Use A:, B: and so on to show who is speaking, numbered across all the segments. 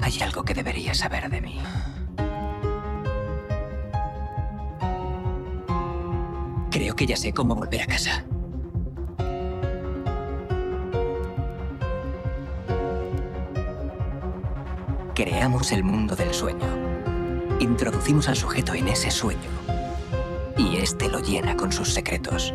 A: Hay algo que deberías saber de mí. Creo que ya sé cómo volver a casa. Creamos el mundo del sueño. Introducimos al sujeto en ese sueño. Y este lo llena con sus secretos.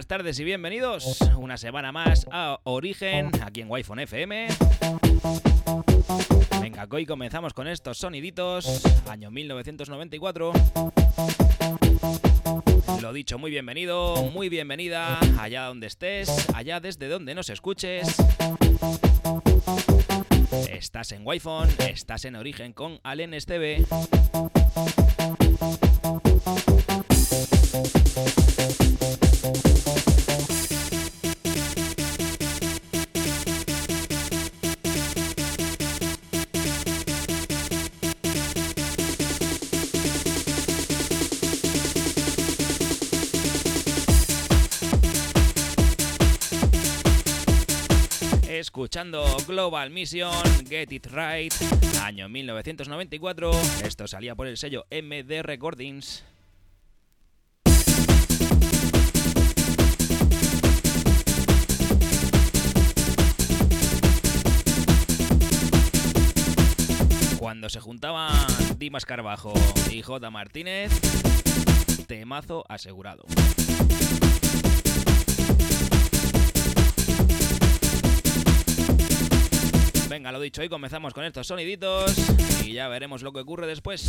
B: buenas tardes y bienvenidos una semana más a Origen, aquí en Wi-Fi FM. Venga, hoy comenzamos con estos soniditos, año 1994. Lo dicho, muy bienvenido, muy bienvenida, allá donde estés, allá desde donde nos escuches. Estás en Wi-Fi, estás en Origen con Alen Esteve. Escuchando Global Mission, Get It Right, año 1994. Esto salía por el sello MD Recordings. Cuando se juntaban Dimas Carbajo y J. Martínez, temazo asegurado. Venga, lo dicho, hoy comenzamos con estos soniditos y ya veremos lo que ocurre después.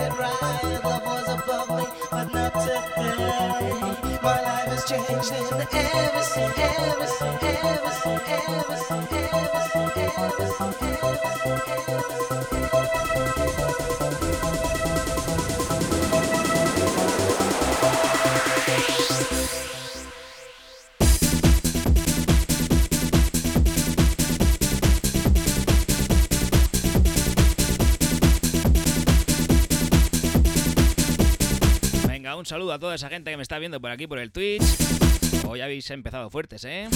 B: it right. Love was above me, but not today. My life has changed in the ever, ever, ever, ever, ever, ever, ever, ever, ever, ever. saludo a toda esa gente que me está viendo por aquí por el Twitch. Oh, Hoy habéis empezado fuertes, ¿eh?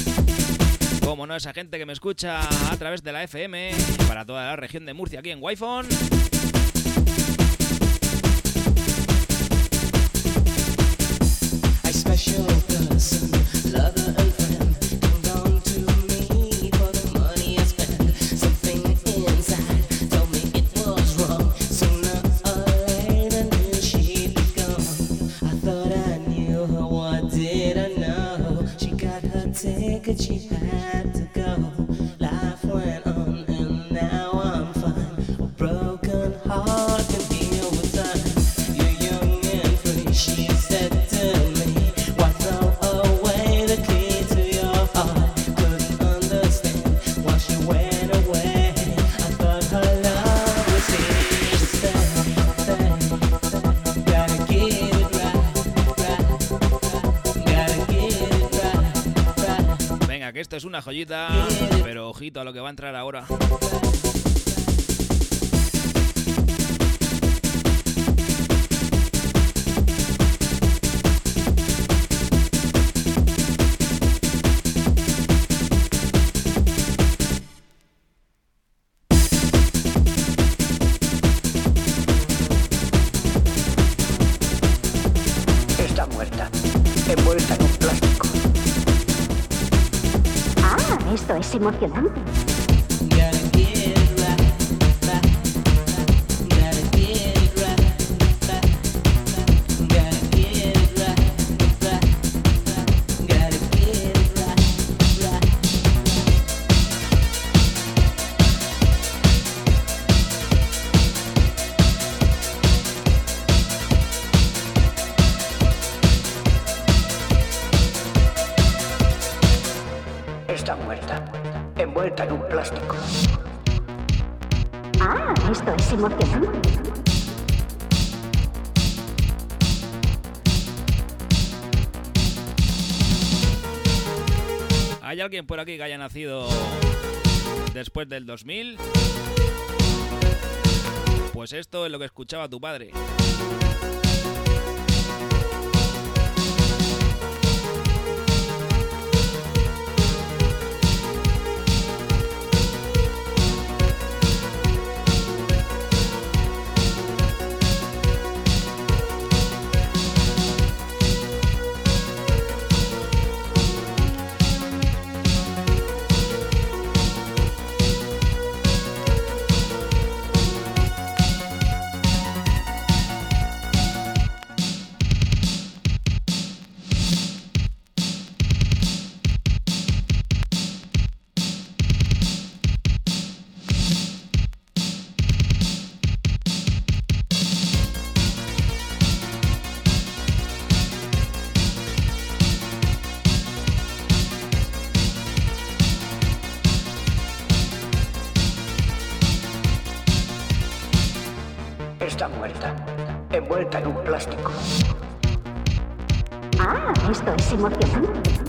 B: Como no, esa gente que me escucha a través de la FM para toda la región de Murcia aquí en
C: wi I special joyita, pero ojito a lo que va a entrar ahora.
B: Emocionante.
C: Alguien por aquí que haya nacido después del 2000? Pues esto es lo que escuchaba tu padre. muerta, envuelta en un plástico. Ah, esto es emocionante.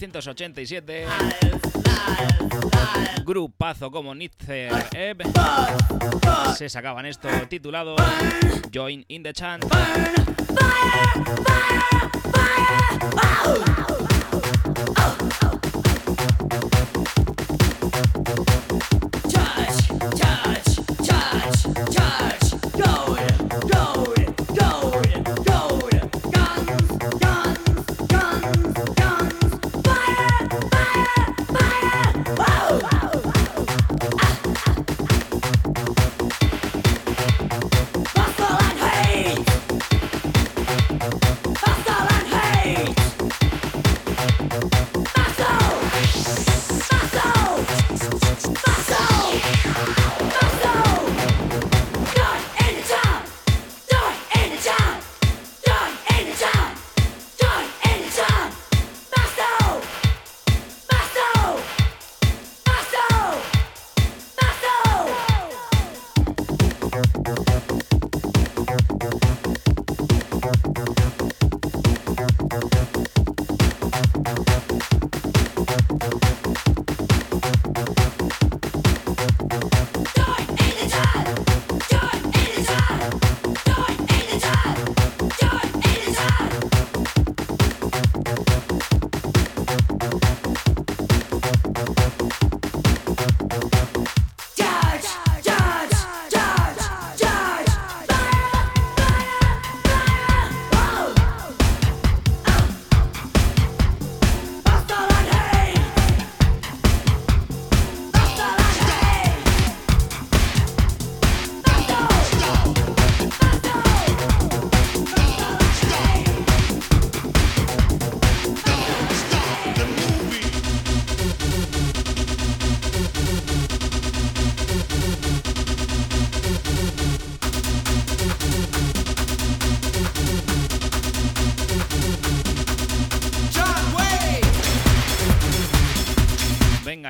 C: 1987. Grupazo como Nietzsche Ebb se sacaban esto titulado Join in the Chant.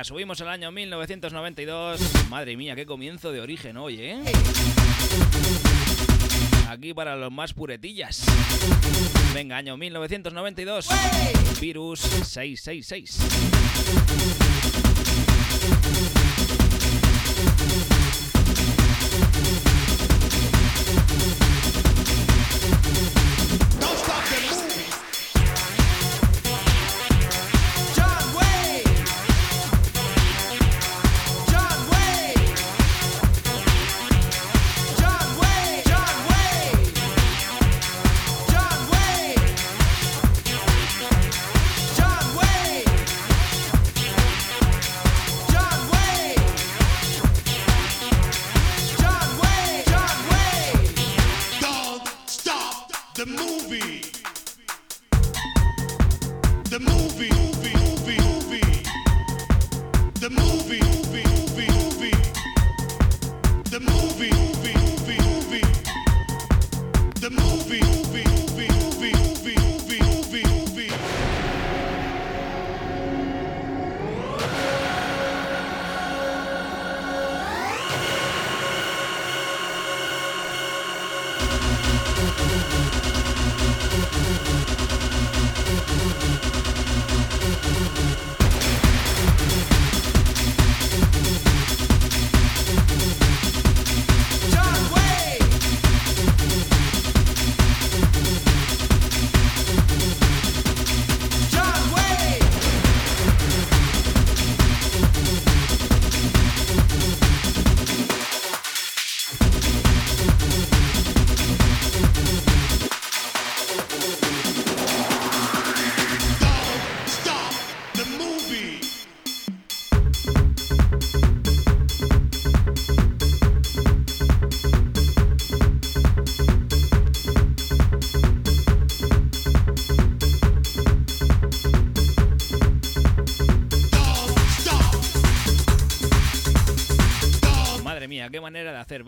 C: Subimos al año 1992. Madre mía, qué comienzo de origen hoy, ¿eh? Aquí para los más puretillas. Venga, año 1992. Virus 666.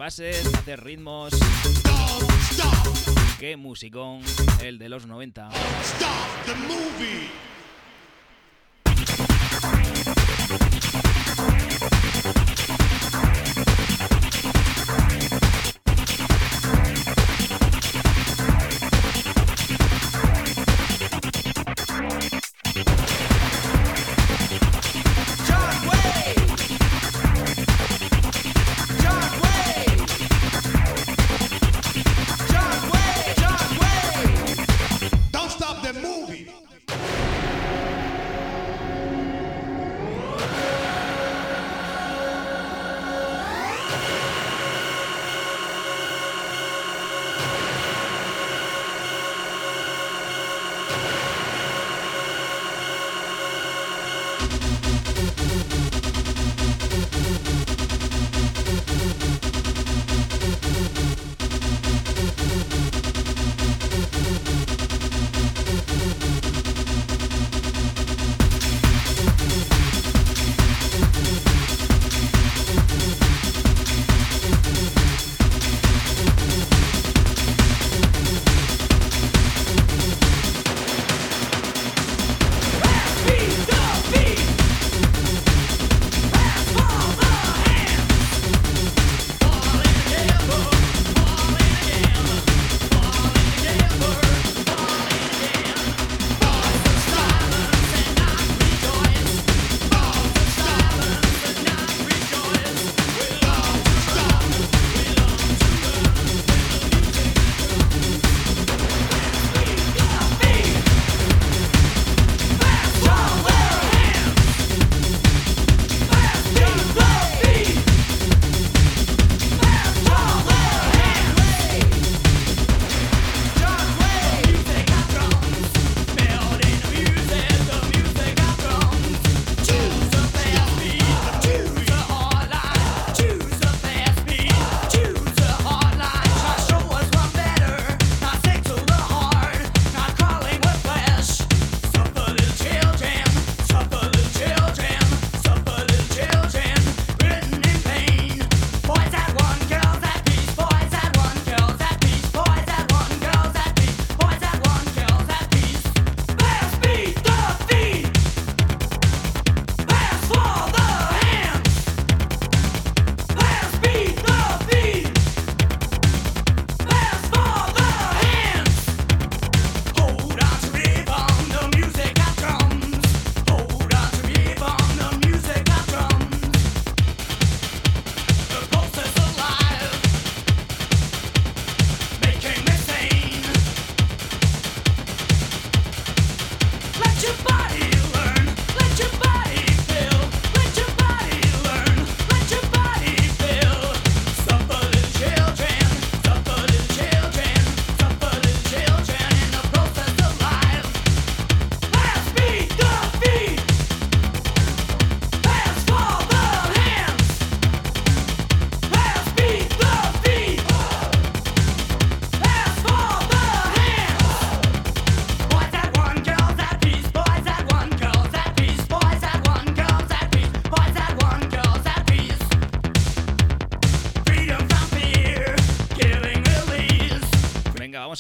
C: Bases, hacer ritmos. Qué musicón el de los 90.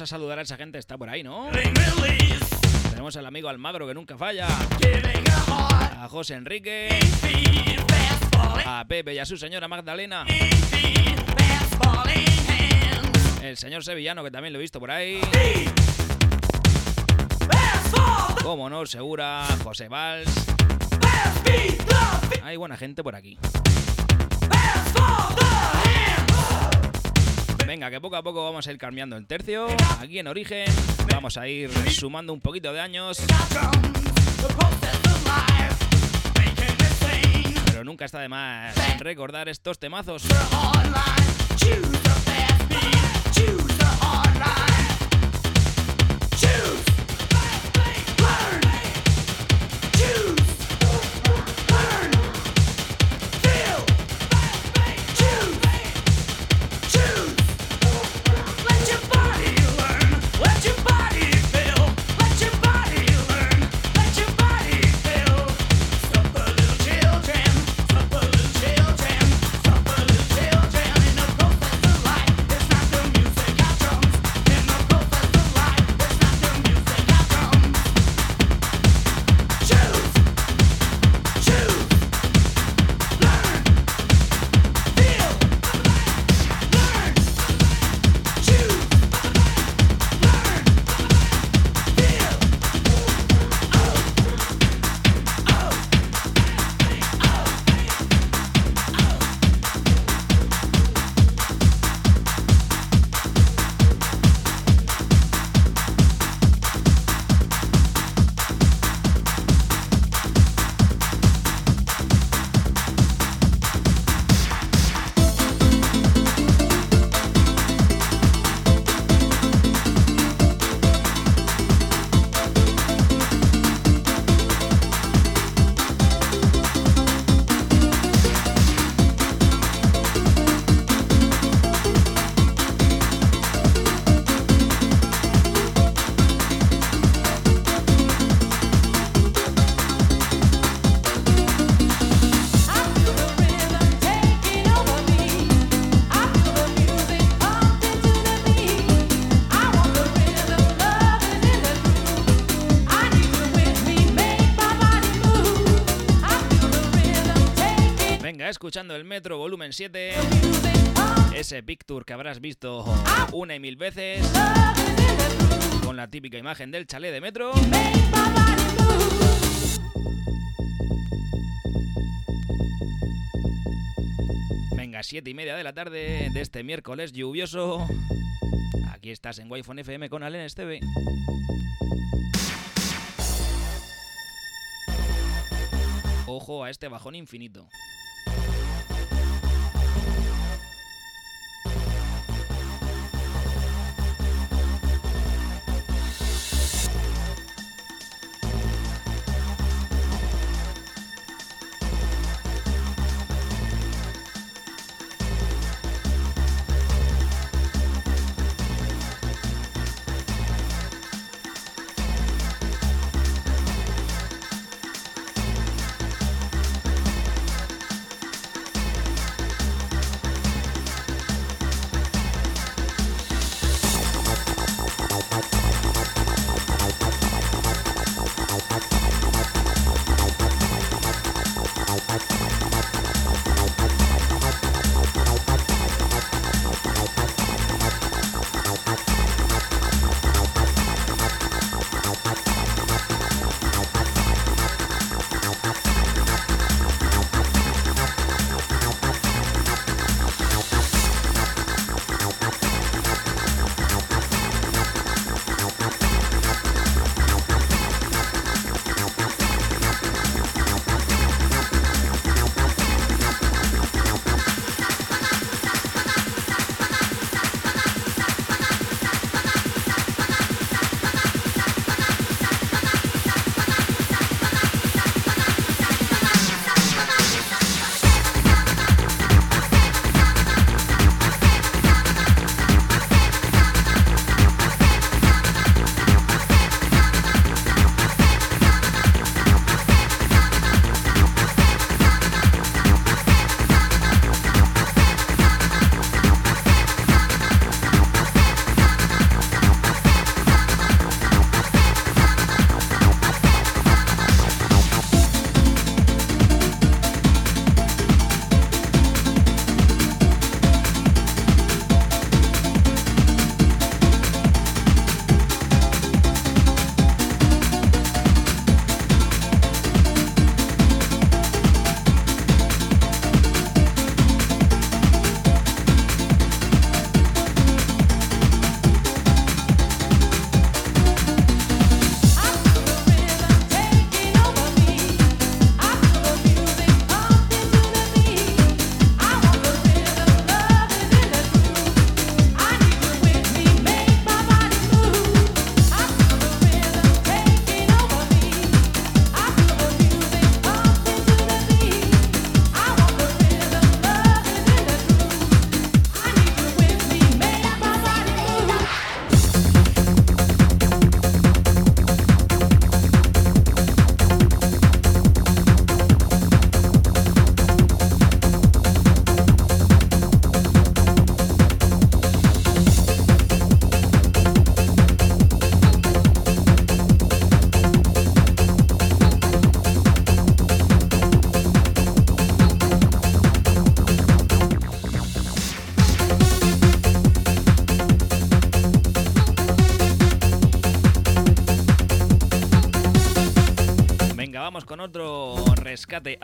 C: Saludar a esa gente, está por ahí, ¿no? Tenemos al amigo Almagro que nunca falla. A José Enrique. A Pepe y a su señora Magdalena. El señor Sevillano que también lo he visto por ahí. Como no, Segura, José Valls. Hay buena gente por aquí. Venga, que poco a poco vamos a ir cambiando el tercio. Aquí en Origen vamos a ir sumando un poquito de años. Pero nunca está de más recordar estos temazos. Escuchando el Metro Volumen 7, ese picture que habrás visto una y mil veces, con la típica imagen del chalet de Metro. Venga, siete y media de la tarde de este miércoles lluvioso. Aquí estás en Wi-Fi FM con Alen Esteve. Ojo a este bajón infinito.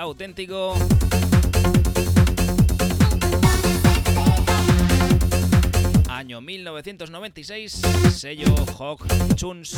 C: Auténtico. Año 1996, sello Hawk Tunes.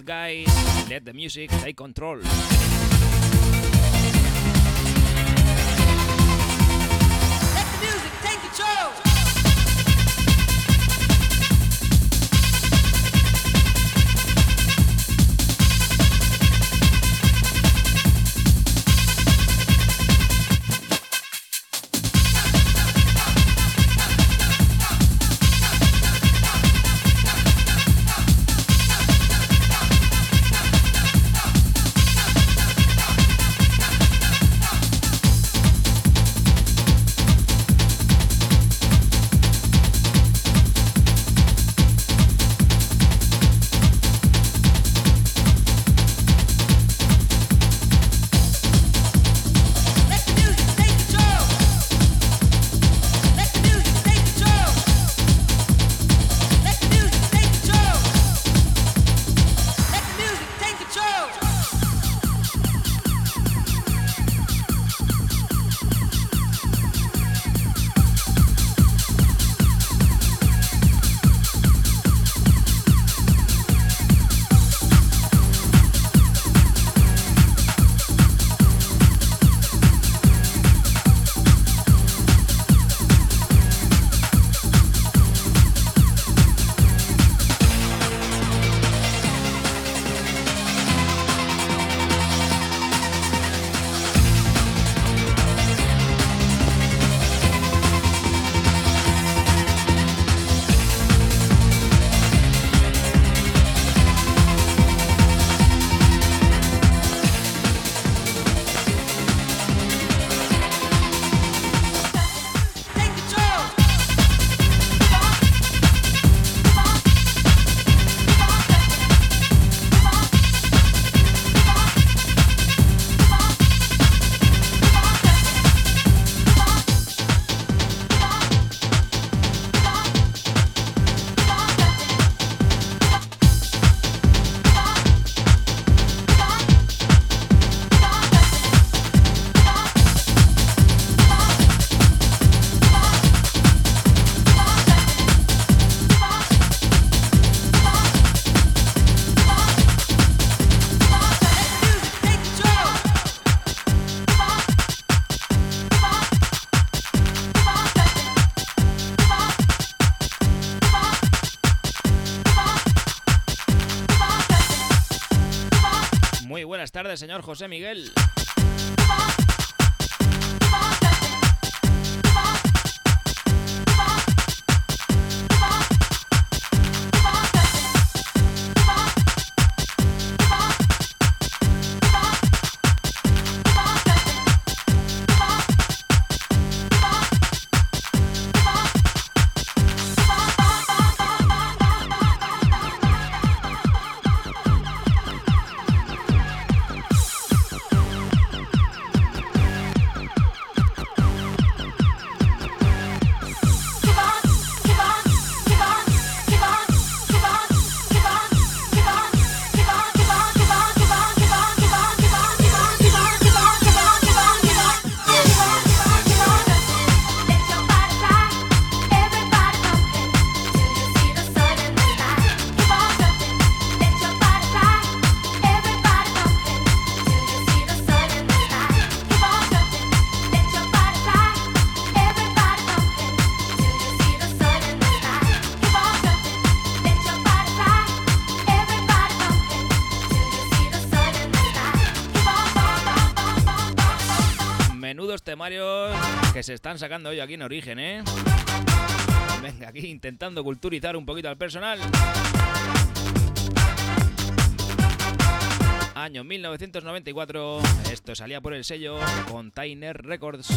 D: Guys, Let the Music Take Control. Tardes, señor José Miguel. Se están sacando hoy aquí en Origen, ¿eh? Venga, aquí intentando culturizar un poquito al personal. Año 1994, esto salía por el sello Container Records.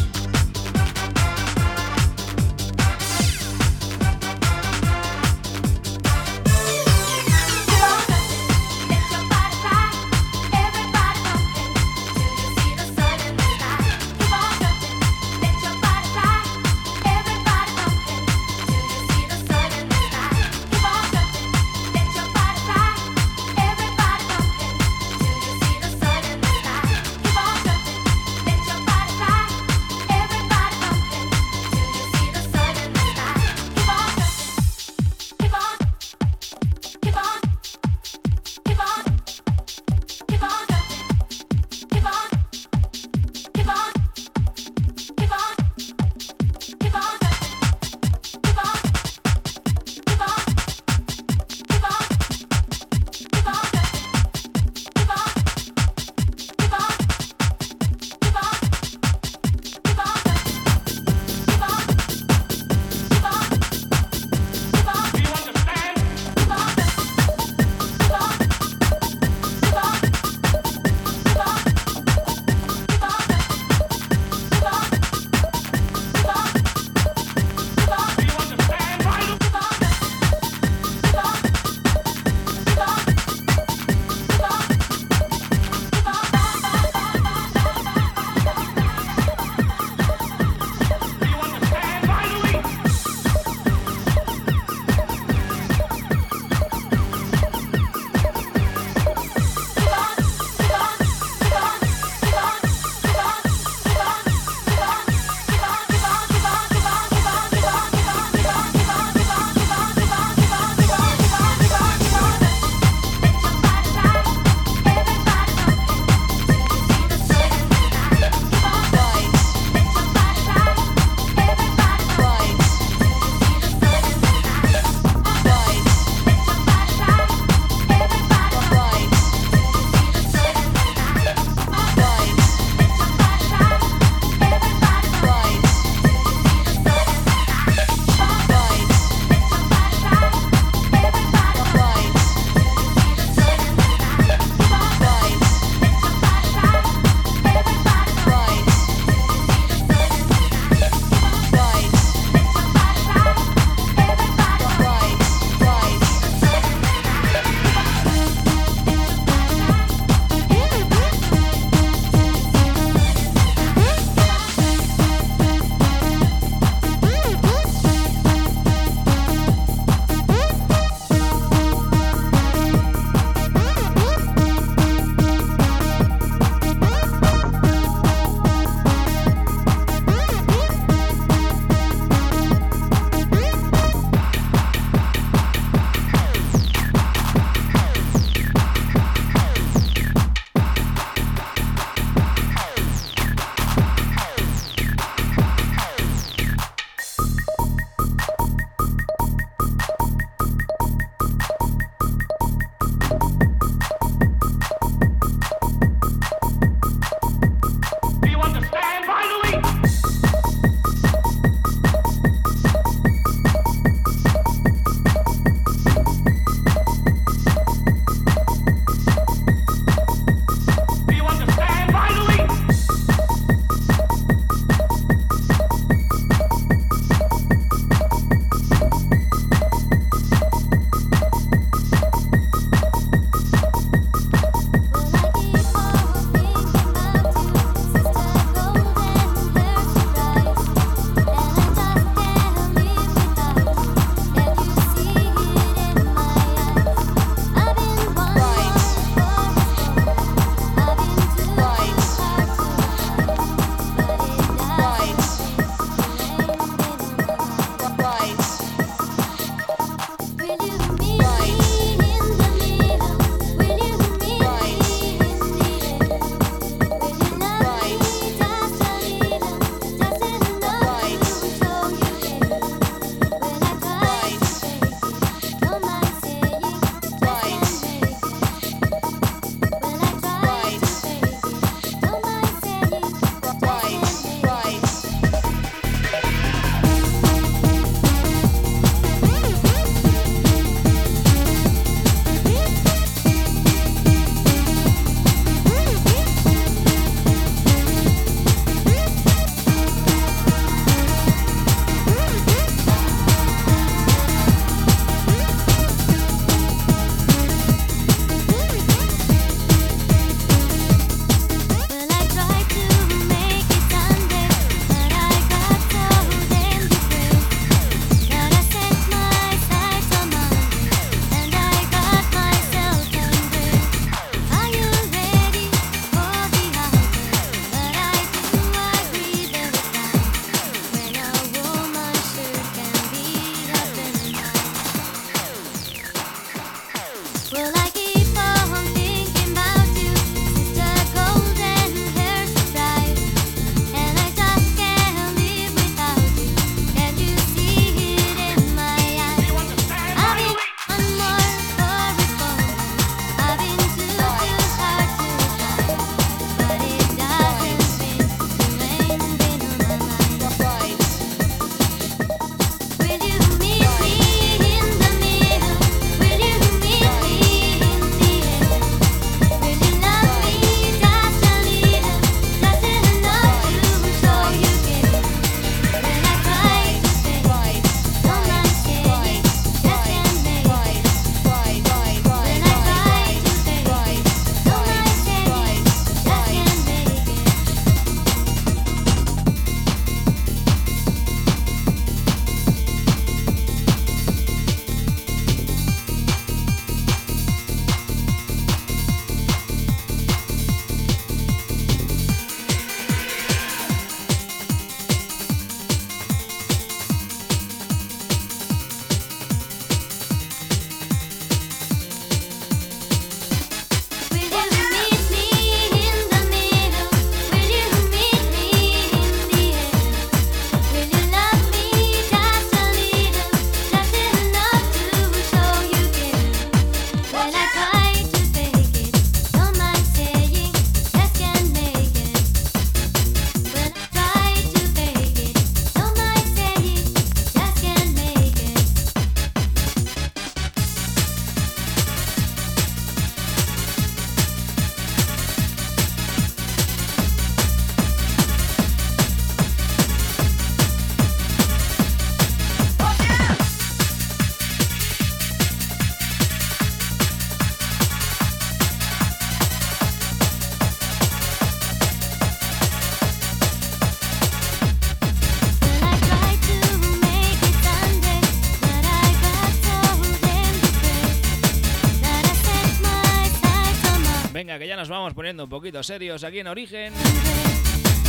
E: Vamos poniendo un poquito serios aquí en Origen.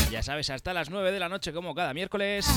E: Ya sabes, hasta las 9 de la noche como cada miércoles.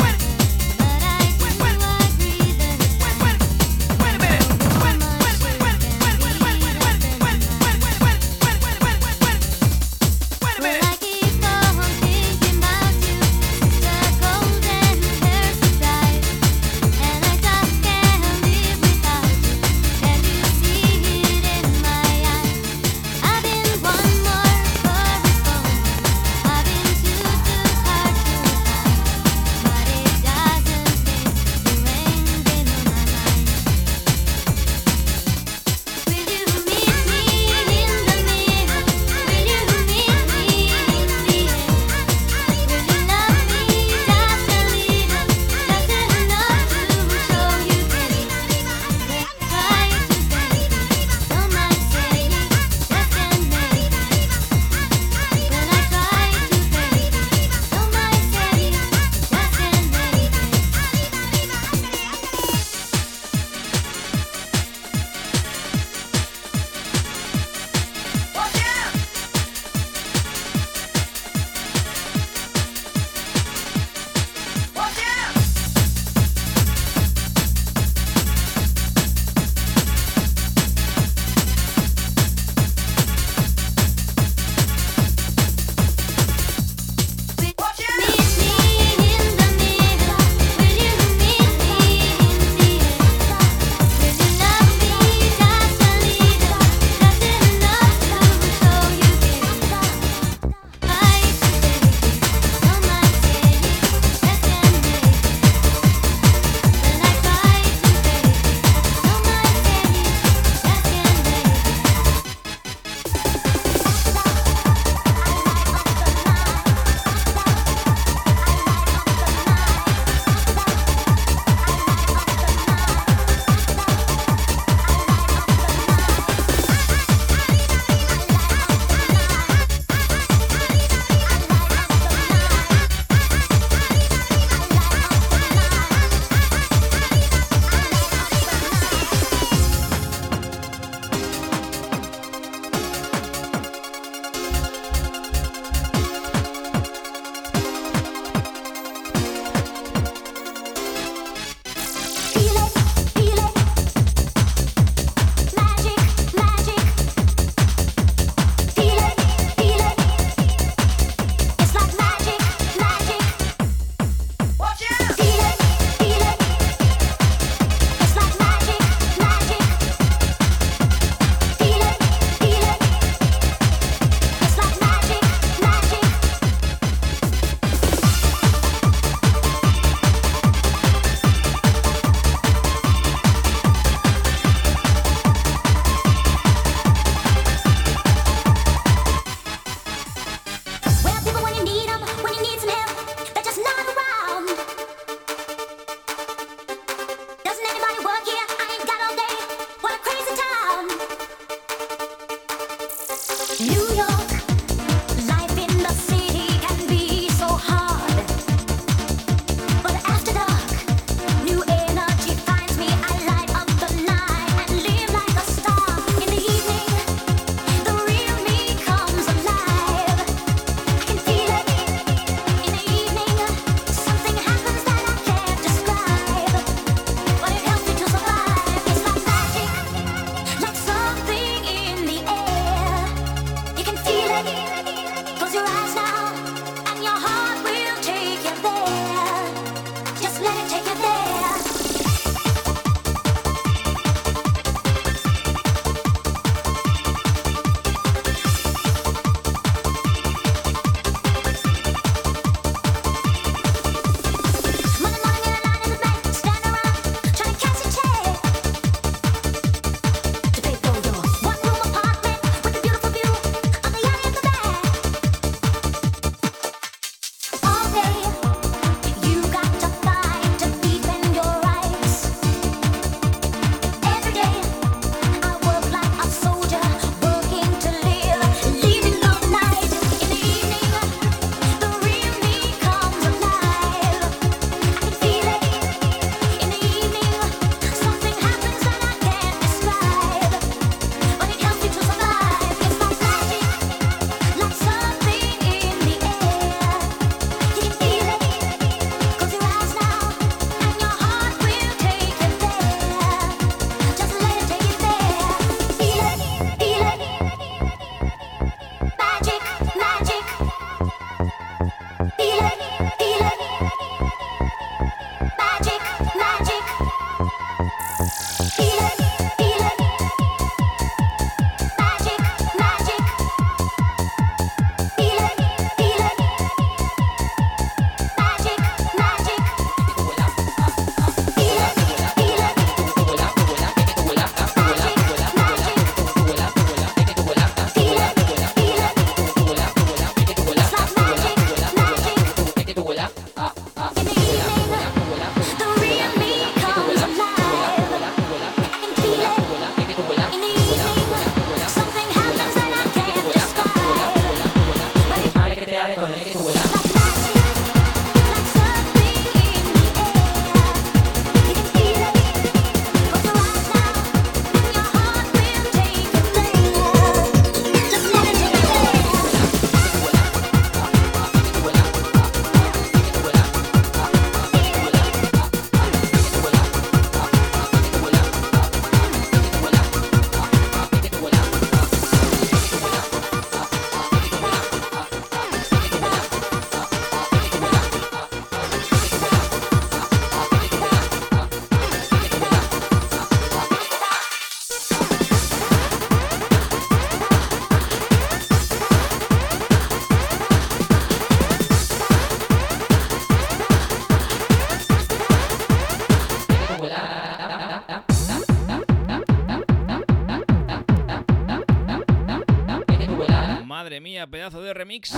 C: Pedazo de remix.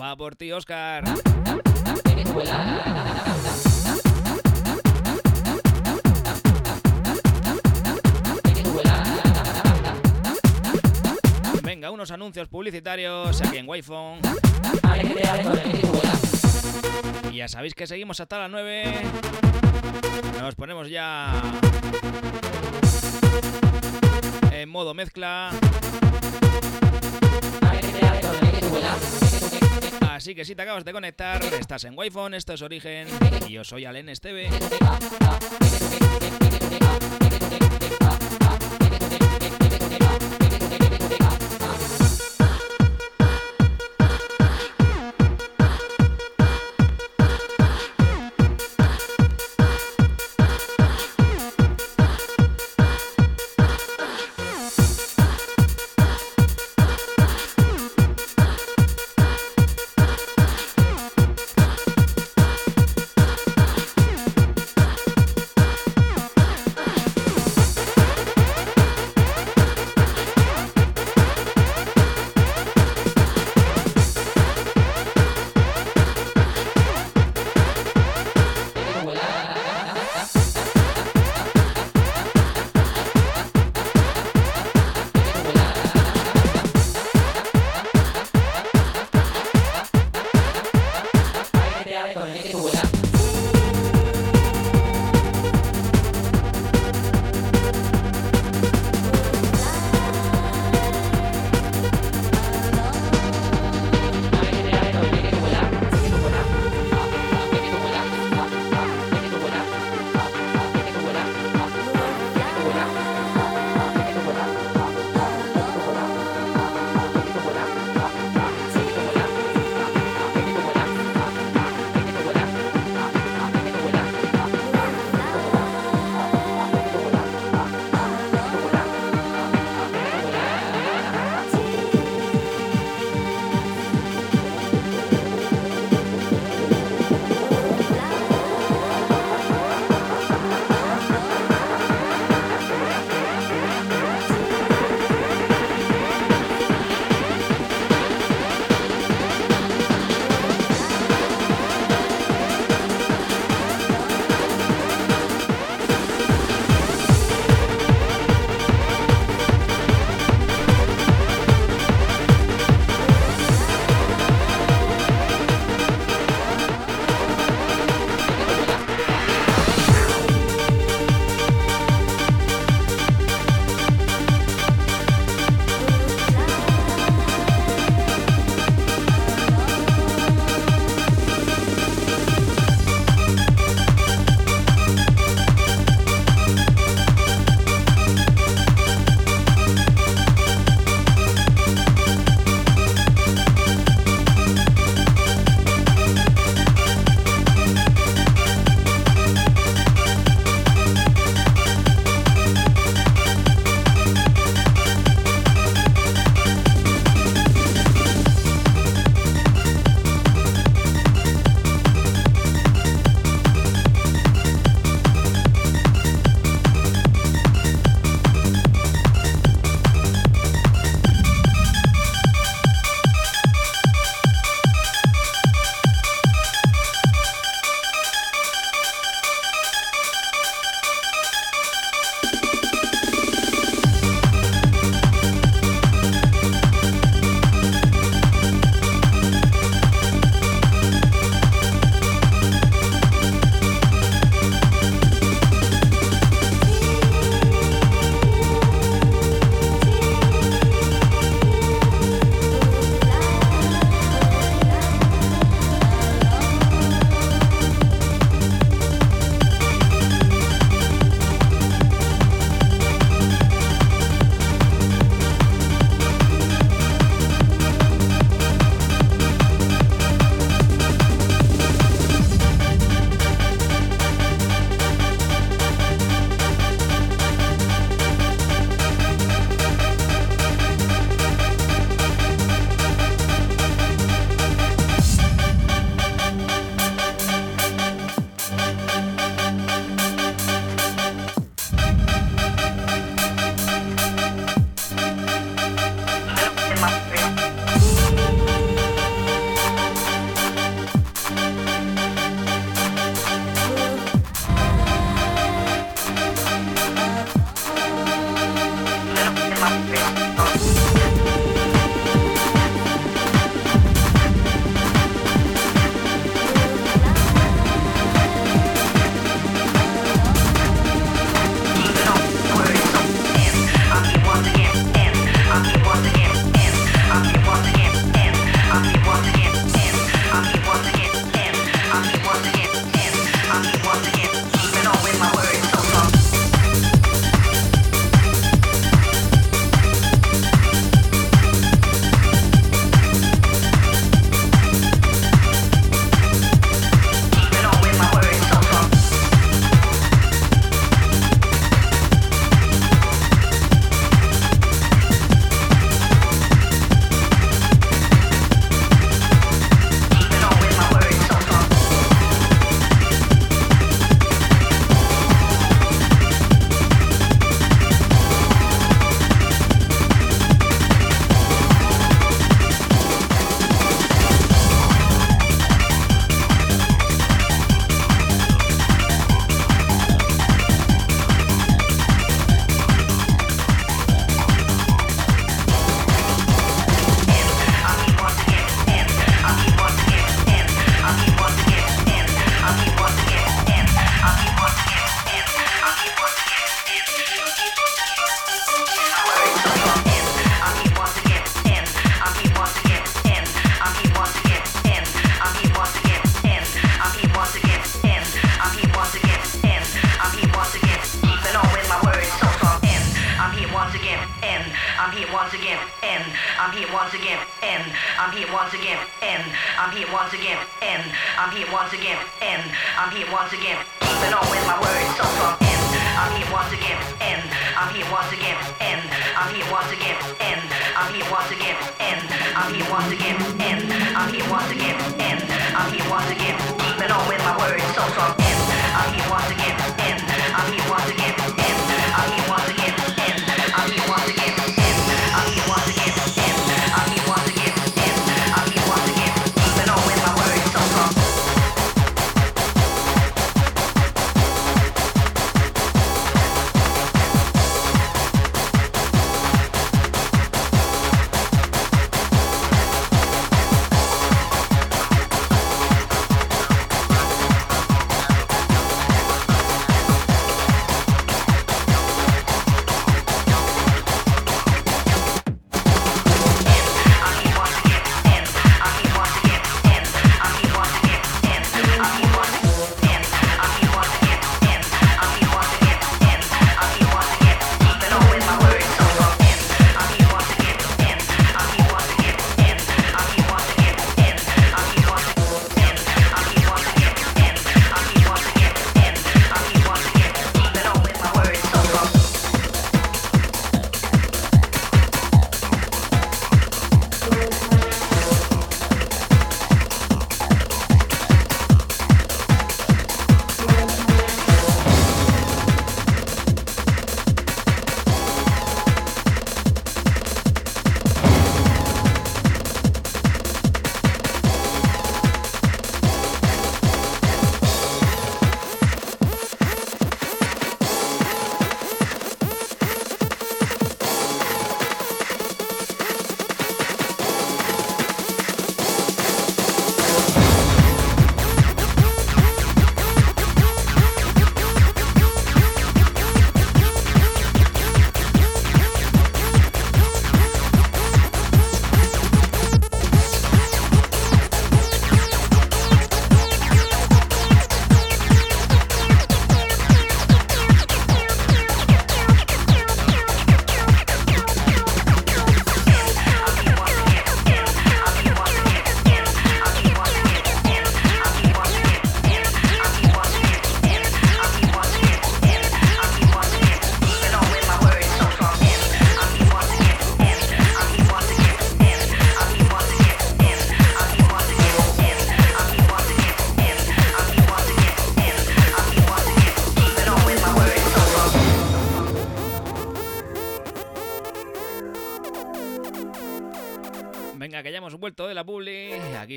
C: Va por ti, Oscar. Venga, unos anuncios publicitarios aquí en wi Y ya sabéis que seguimos hasta las 9. Nos ponemos ya en modo mezcla. Así que si te acabas de conectar, estás en Wi-Fi, esto es Origen y yo soy Alen Esteve.
B: once again, and I'm here once again, and I'm here once again, deep in all with my words so strong, and I'm here once again, and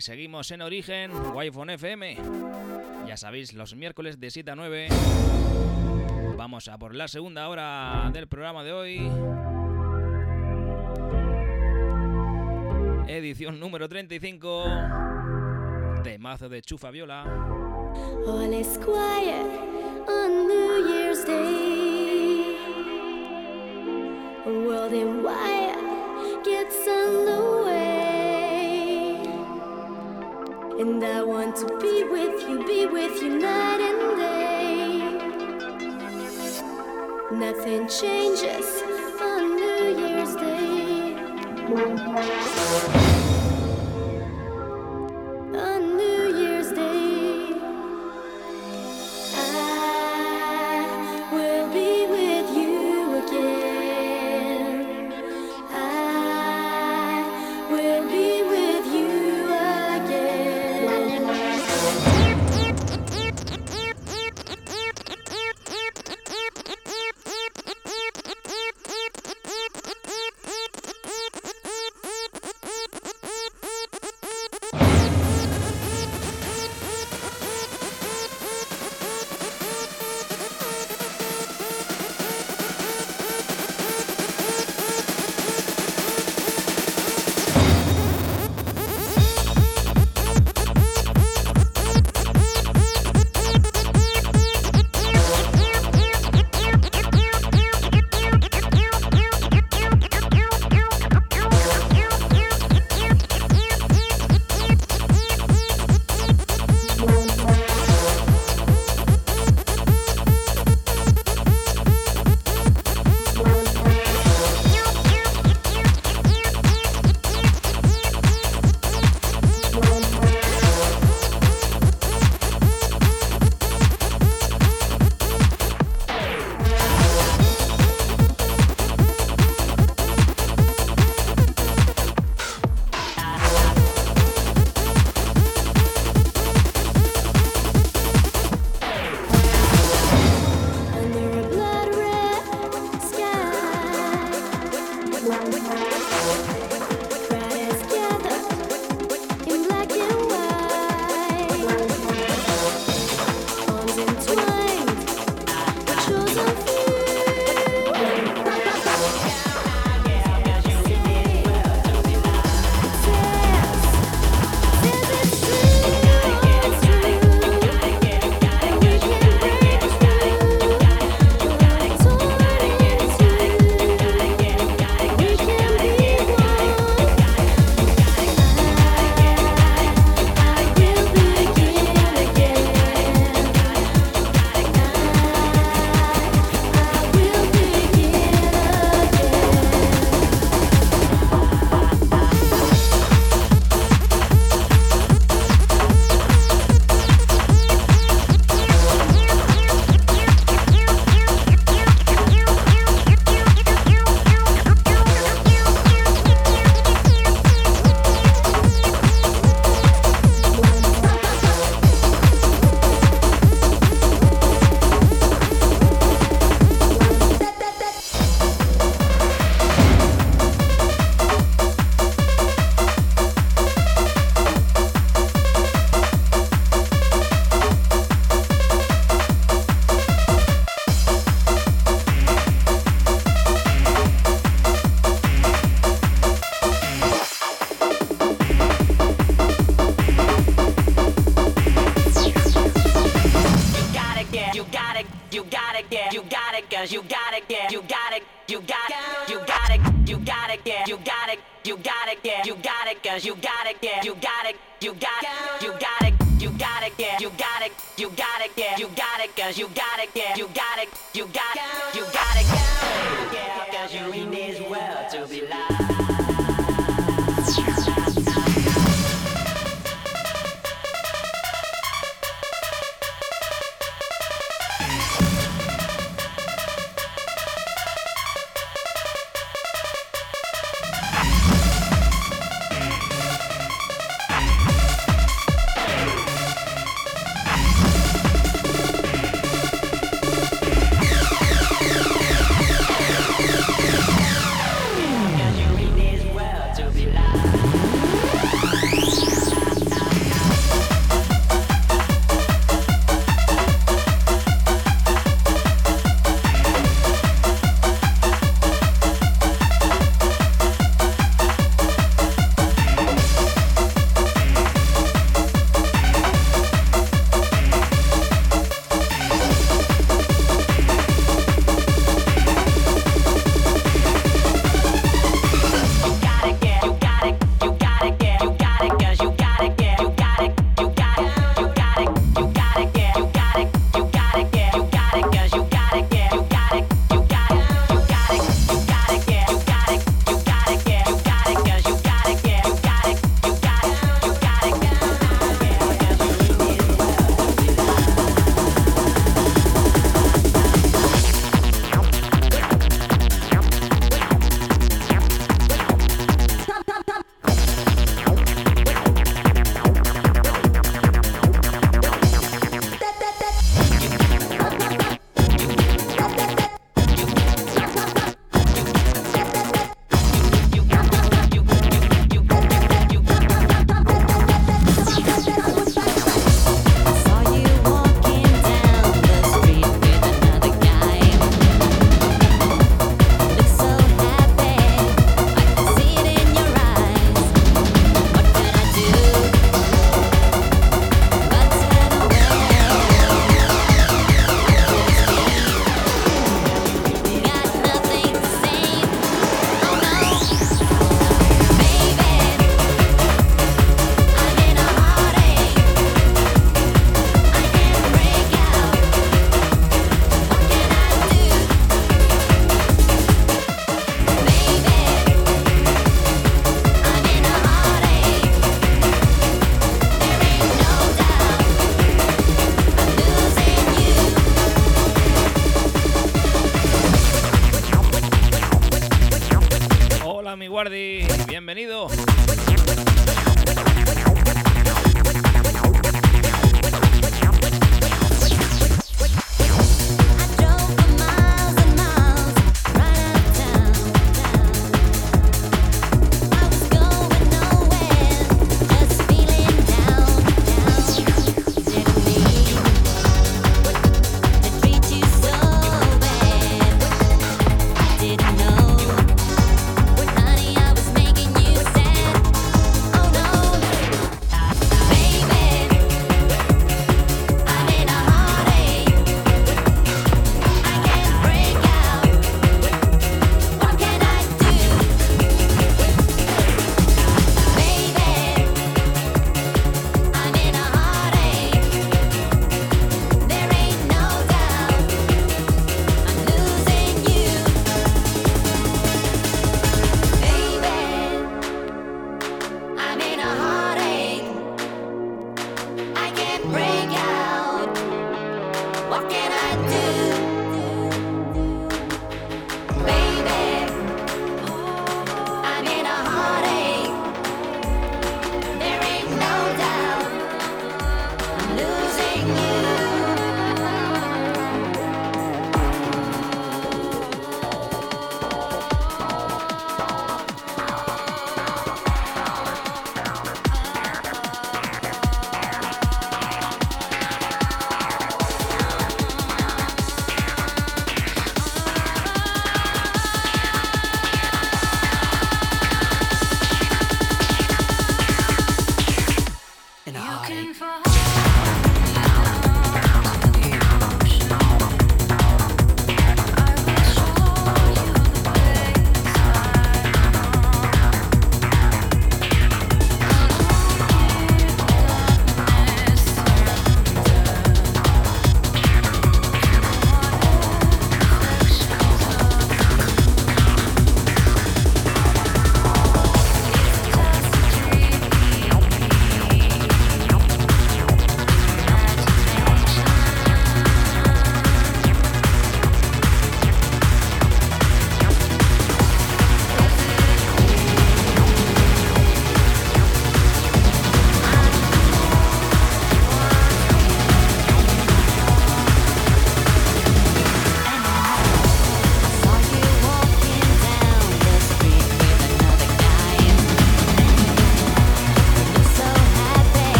C: seguimos en Origen, Wi-Fi FM. Ya sabéis, los miércoles de 7 a 9. Vamos a por la segunda hora del programa de hoy. Edición número 35. Temazo de Chufa Viola.
D: All is quiet on New Year's Day. A world in wire. And I want to be with you, be with you night and day. Nothing changes on New Year's Day. You gotta get, you
F: gotta, you got,
C: you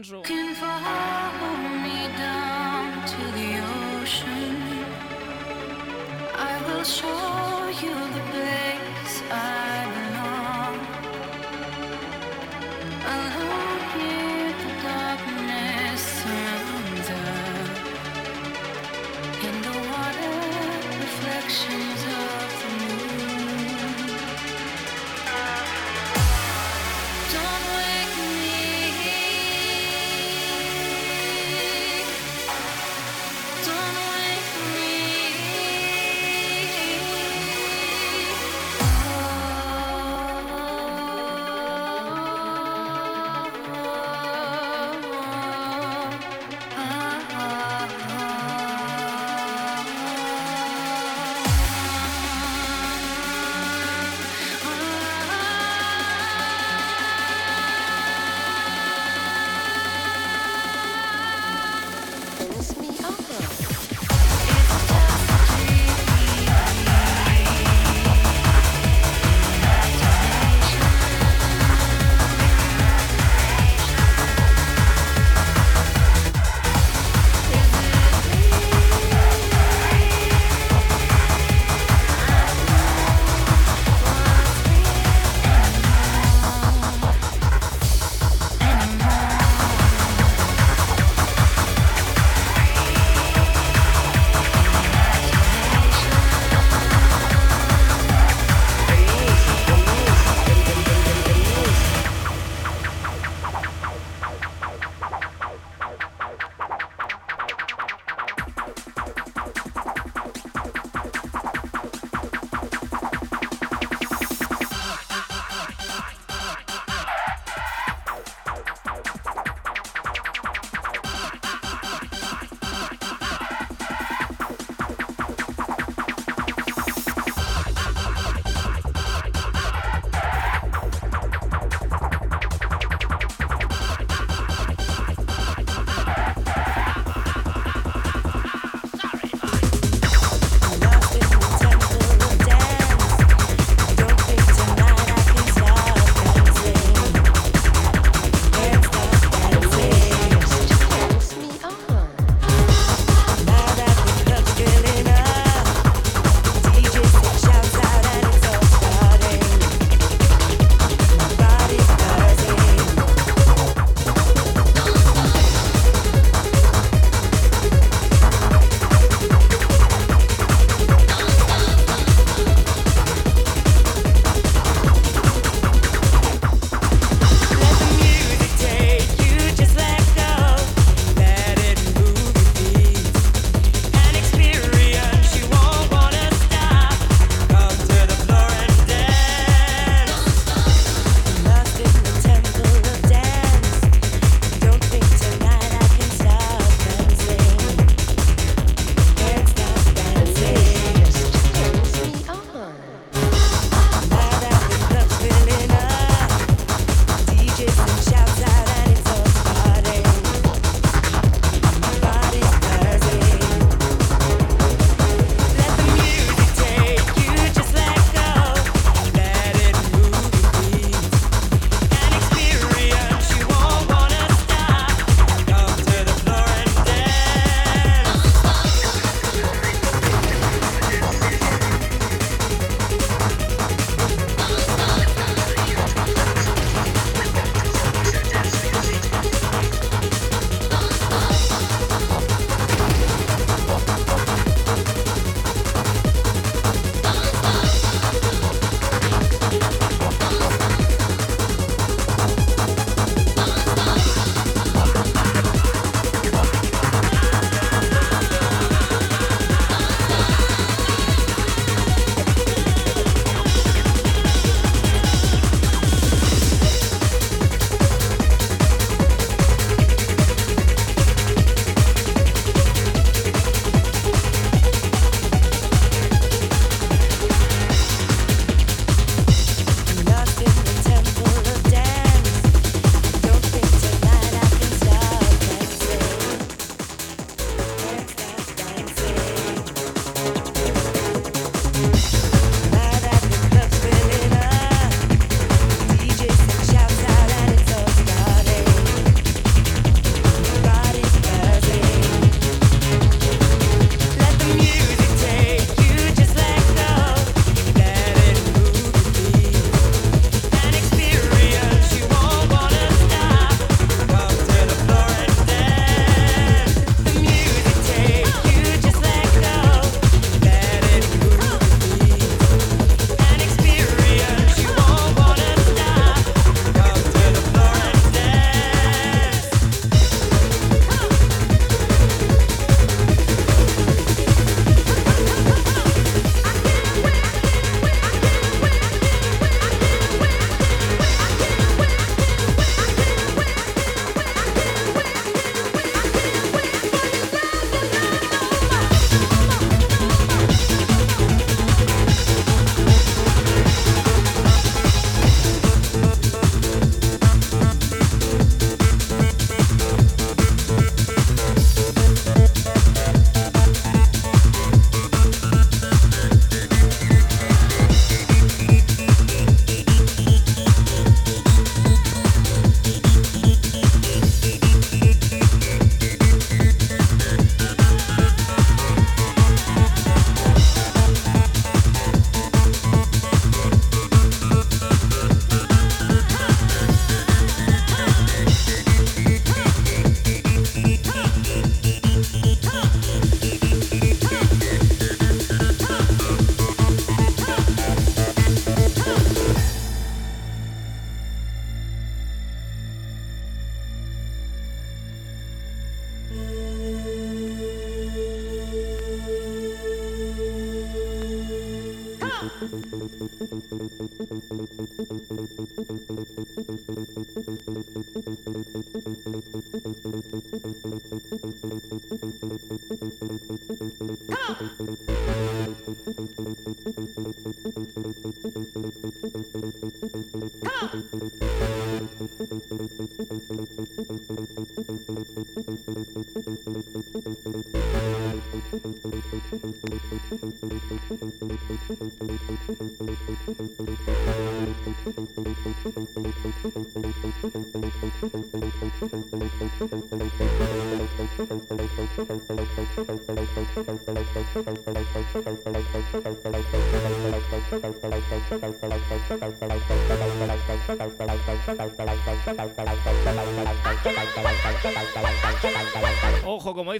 C: Анжу.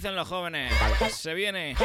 C: Dicen los jóvenes, se viene.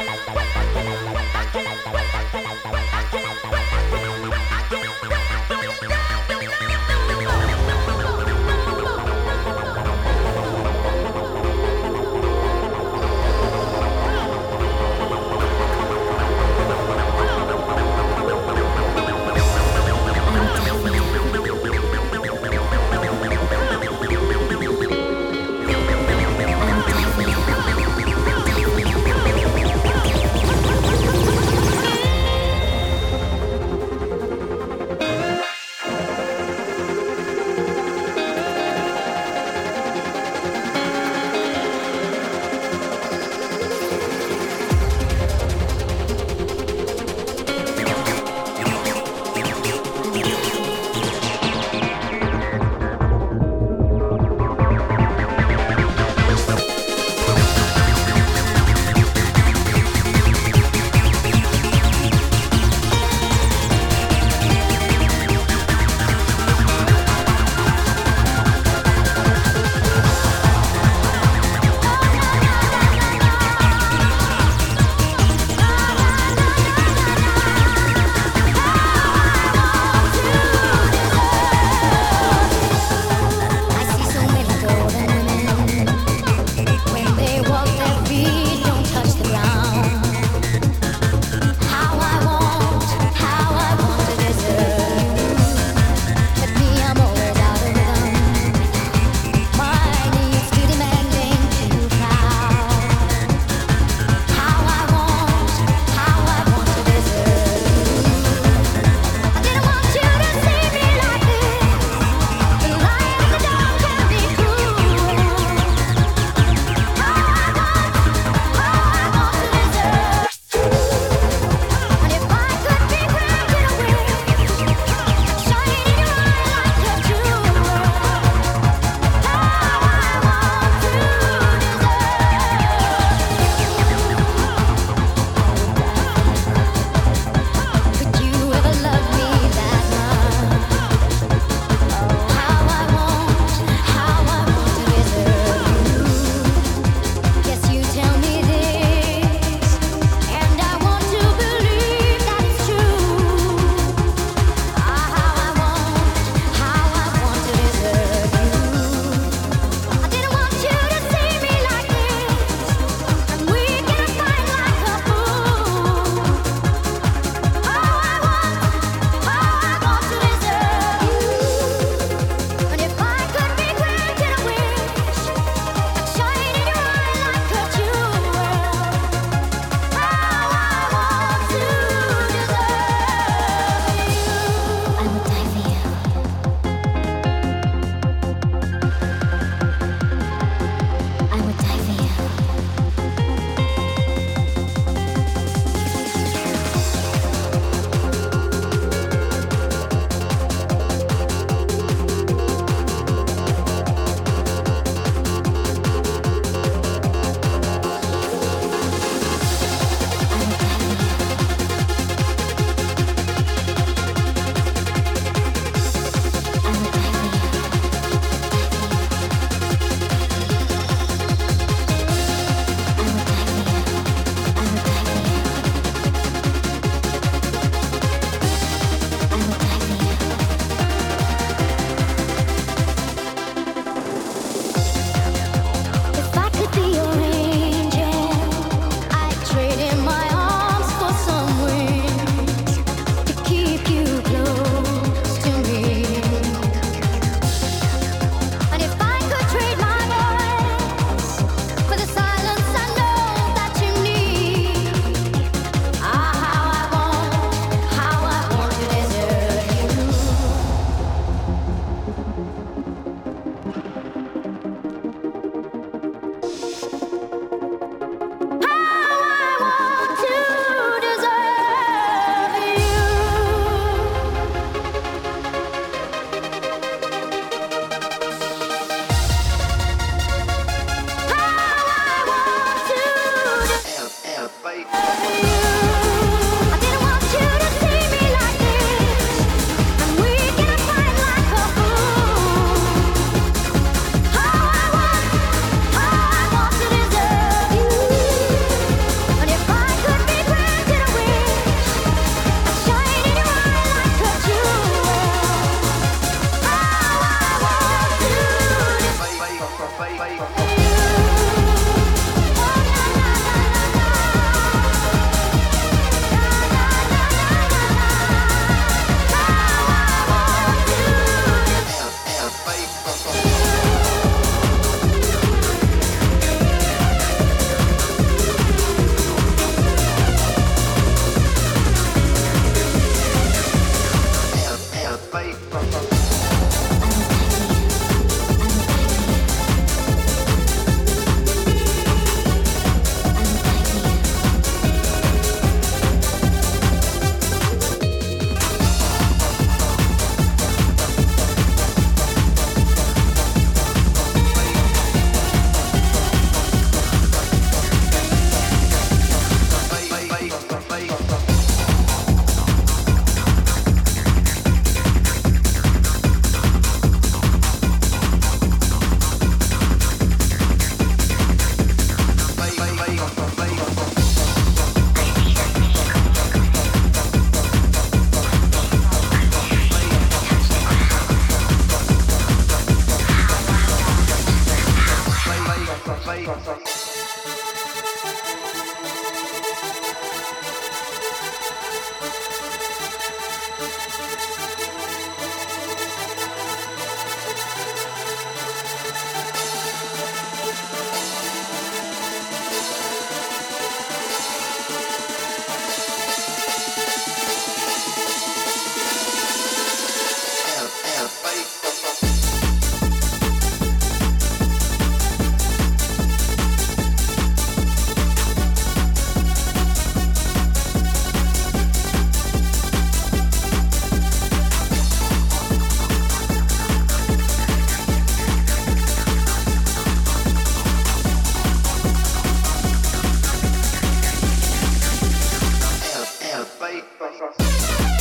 G: a fight.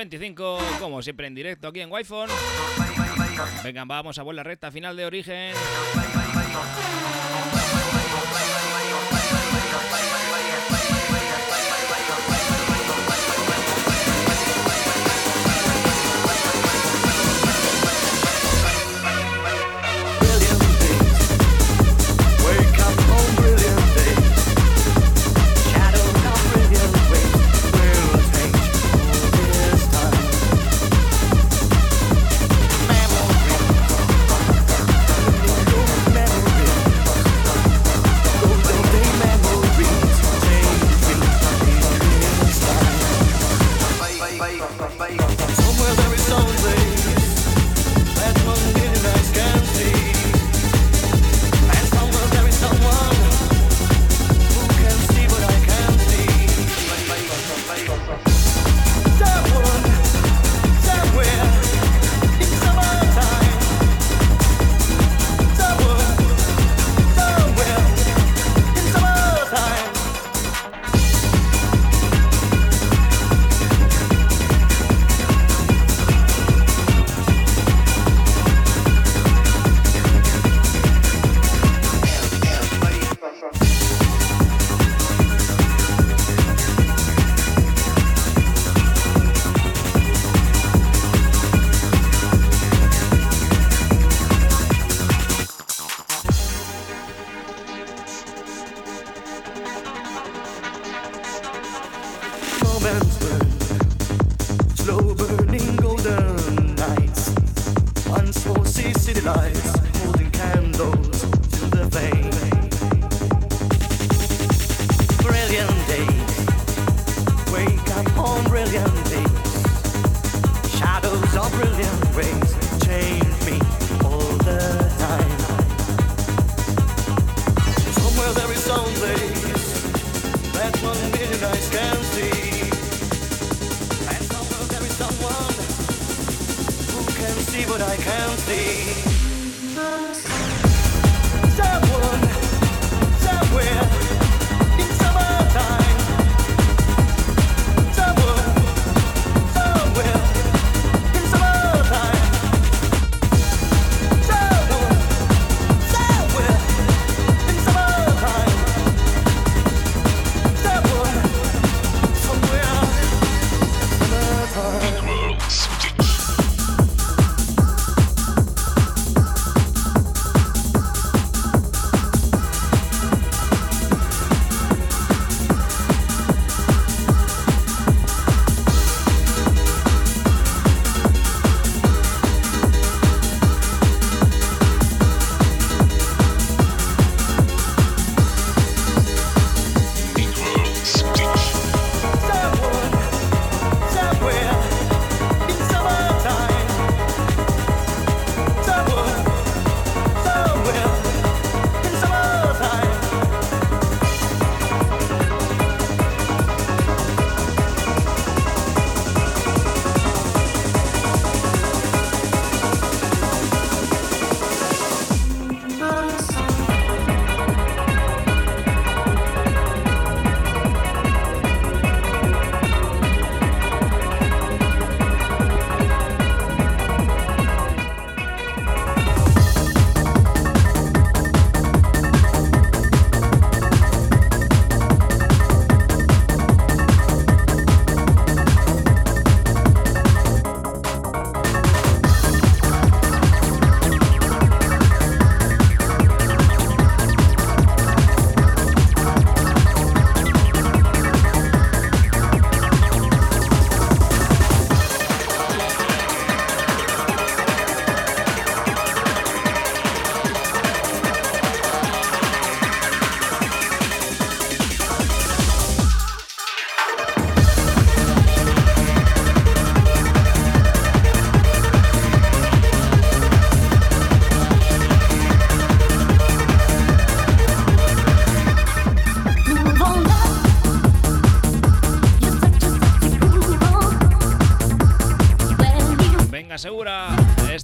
G: 25, como siempre en directo aquí en Wi-Fi. Venga, vamos a la recta final de origen.
C: Easy Lady para ti.
H: Cause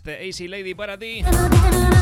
H: I'm a lady, lady, lady,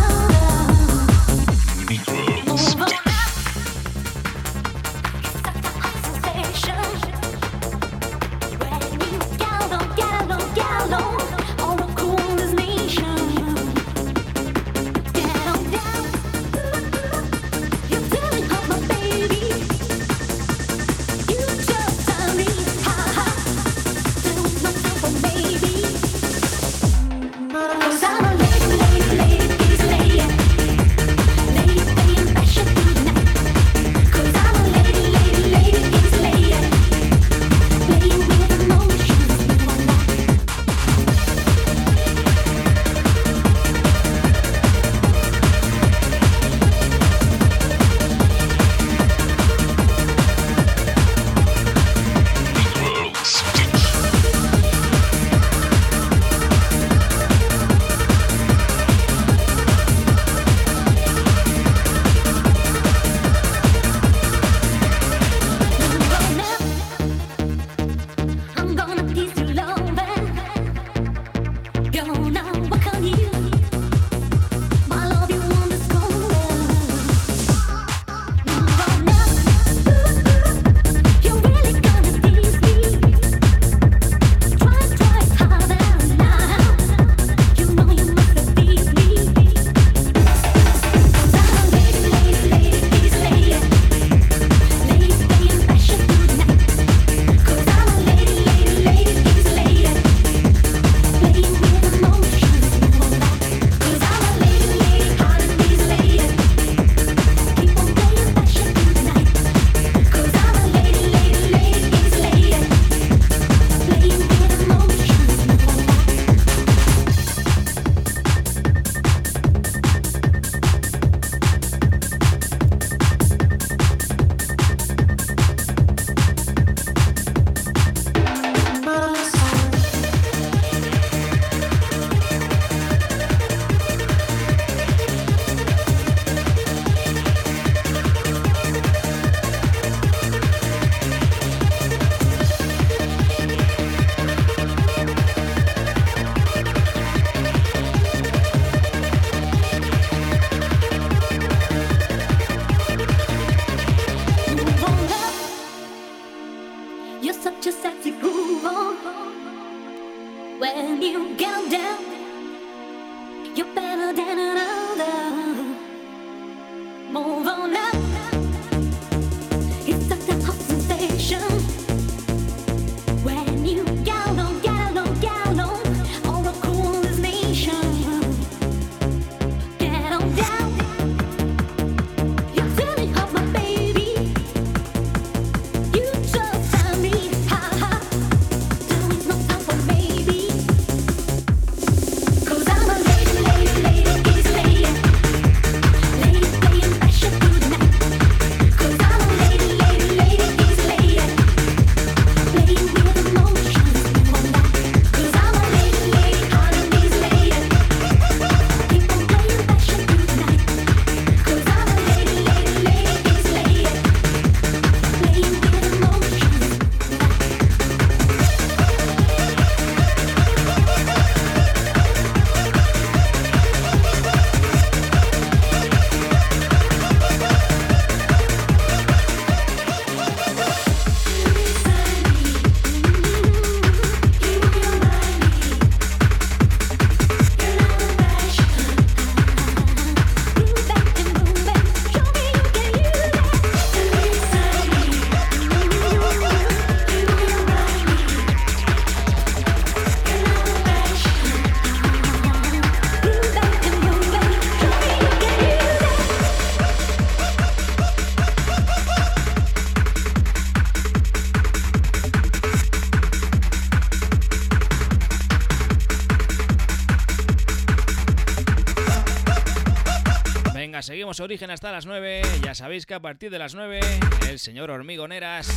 C: origen hasta las 9. Ya sabéis que a partir de las 9 el señor Hormigoneras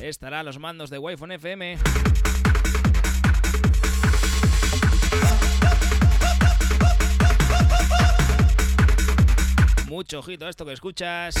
C: estará a los mandos de wi FM. Mucho ojito a esto que escuchas.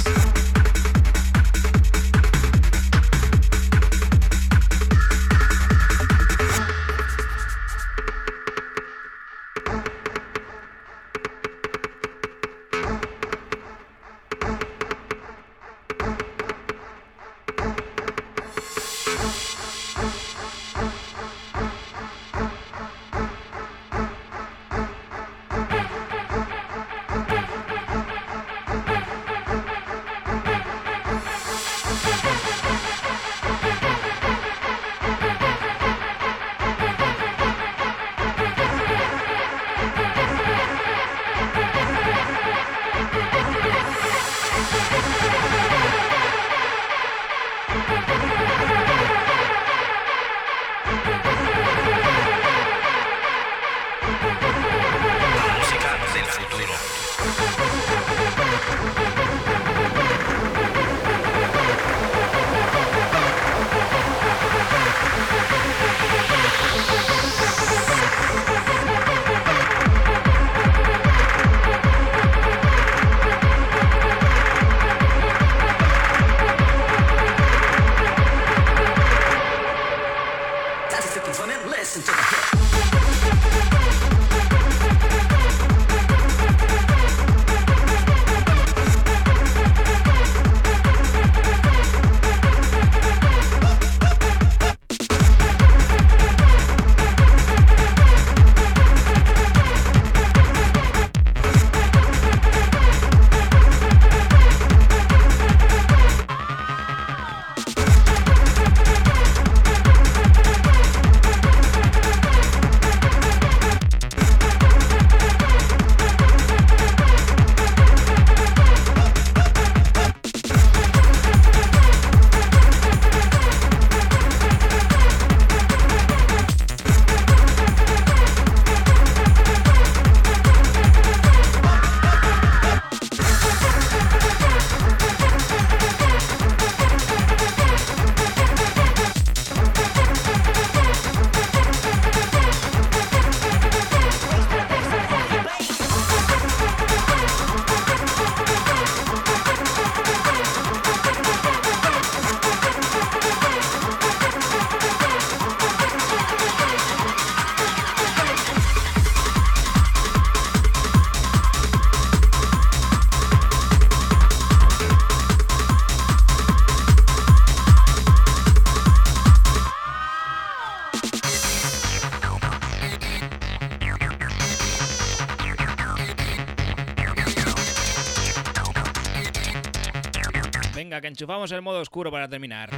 C: Enchufamos el modo oscuro para terminar.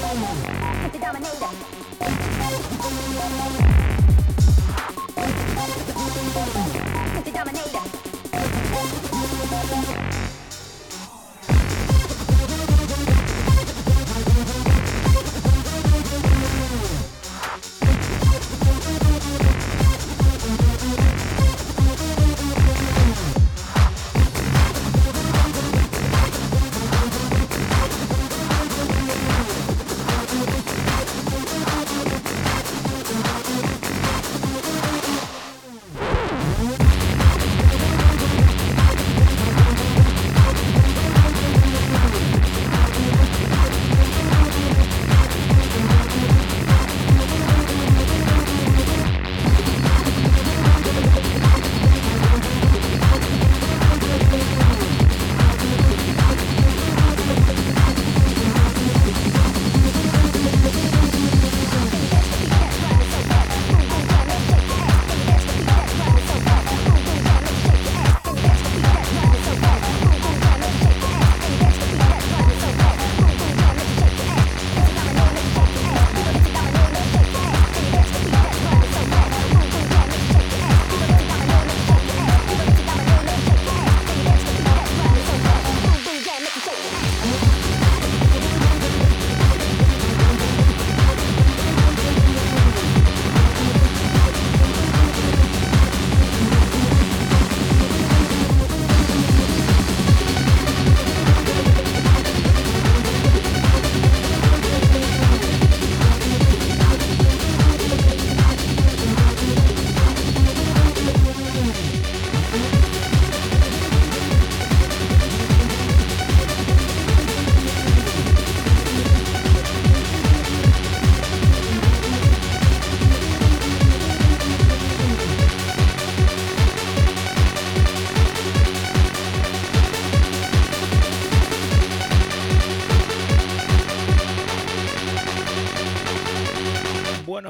C: Dominator.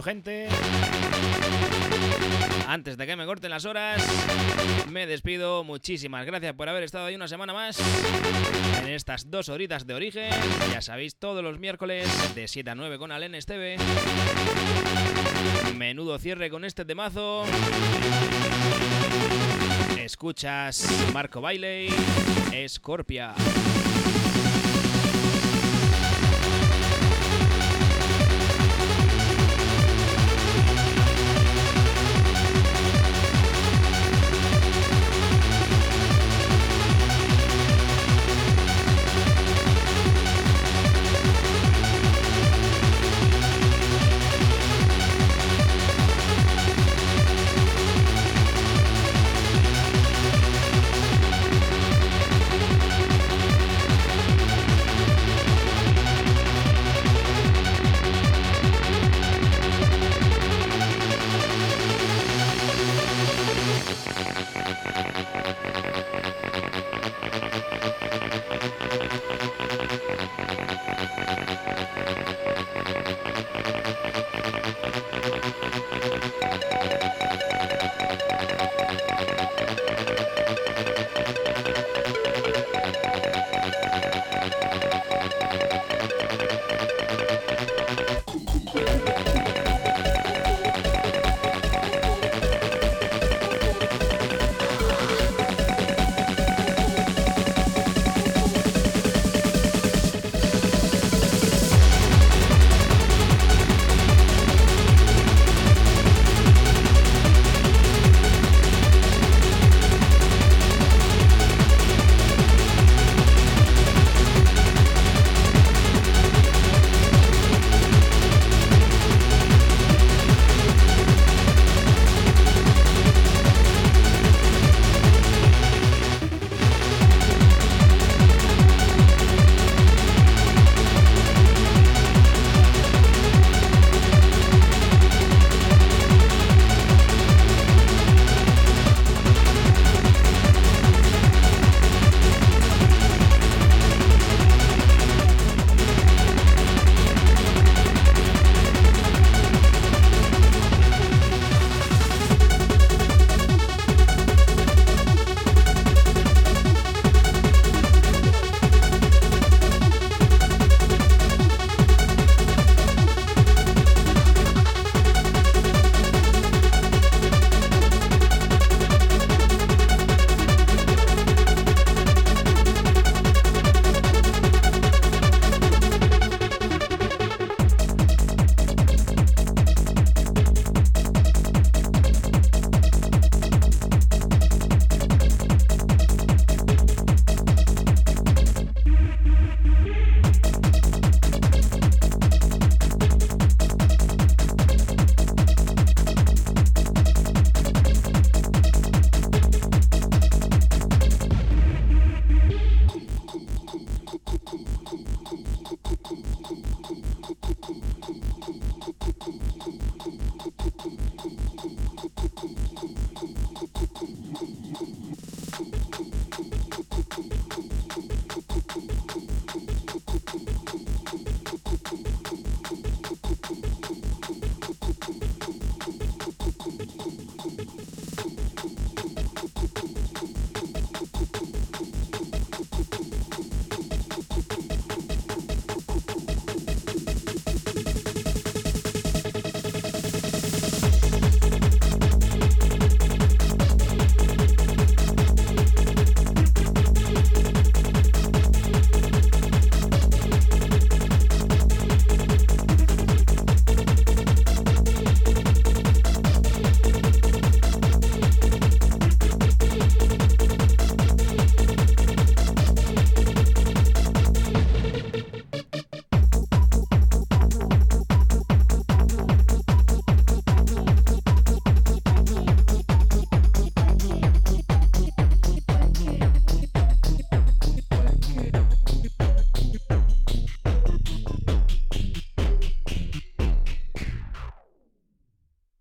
C: Gente. Antes de que me corten las horas, me despido. Muchísimas gracias por haber estado ahí una semana más en estas dos horitas de origen. Ya sabéis, todos los miércoles de 7 a 9 con Alen Esteve. Menudo cierre con este temazo. Escuchas Marco Bailey, Scorpia.